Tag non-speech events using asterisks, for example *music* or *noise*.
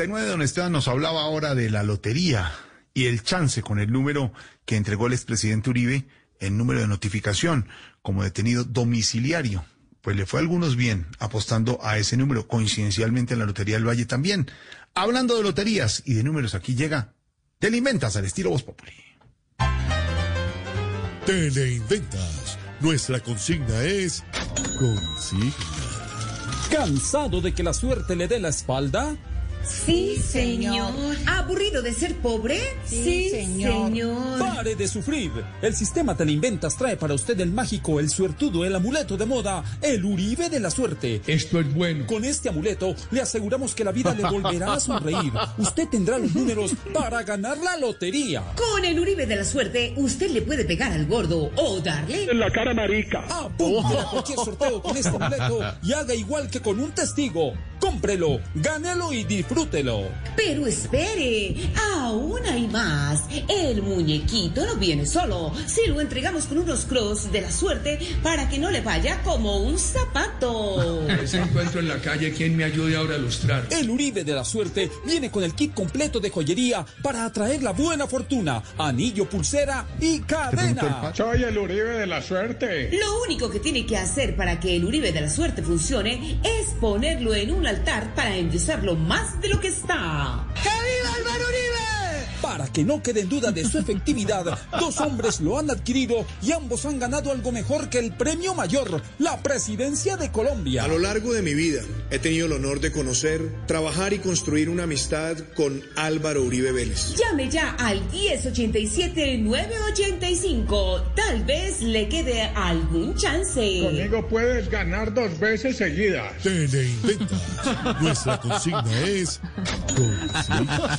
Tenue Don Esteban nos hablaba ahora de la lotería y el chance con el número que entregó el expresidente Uribe, el número de notificación como detenido domiciliario. Pues le fue a algunos bien apostando a ese número, coincidencialmente en la Lotería del Valle también. Hablando de loterías y de números, aquí llega Teleinventas al estilo Voz Populi. Teleinventas. Nuestra consigna es consigna. ¿Cansado de que la suerte le dé la espalda? Sí, señor. ¿Aburrido de ser pobre? Sí, señor. Pare de sufrir. El sistema Teleinventas trae para usted el mágico, el suertudo, el amuleto de moda, el Uribe de la suerte. Esto es bueno. Con este amuleto le aseguramos que la vida le volverá a sonreír. Usted tendrá los números para ganar la lotería. Con el Uribe de la suerte, usted le puede pegar al gordo o darle en la cara marica. Apunte a cualquier sorteo con este amuleto y haga igual que con un testigo. Cómprelo, gánelo y disfrútelo. Pero espere, aún hay más. El muñequito no viene solo. Si lo entregamos con unos cross de la suerte para que no le vaya como un zapato. *laughs* Ese encuentro en la calle, ¿quién me ayude ahora a ilustrar? El Uribe de la suerte viene con el kit completo de joyería para atraer la buena fortuna, anillo, pulsera y cadena. Soy el Uribe de la suerte. Lo único que tiene que hacer para que el Uribe de la suerte funcione es ponerlo en un altar para endulzarlo más de lo que está. Para que no quede en duda de su efectividad, dos hombres lo han adquirido y ambos han ganado algo mejor que el premio mayor, la presidencia de Colombia. A lo largo de mi vida he tenido el honor de conocer, trabajar y construir una amistad con Álvaro Uribe Vélez. Llame ya al 1087-985. Tal vez le quede algún chance. Conmigo puedes ganar dos veces seguidas. Teleinventas. Nuestra consigna es *laughs* consigna.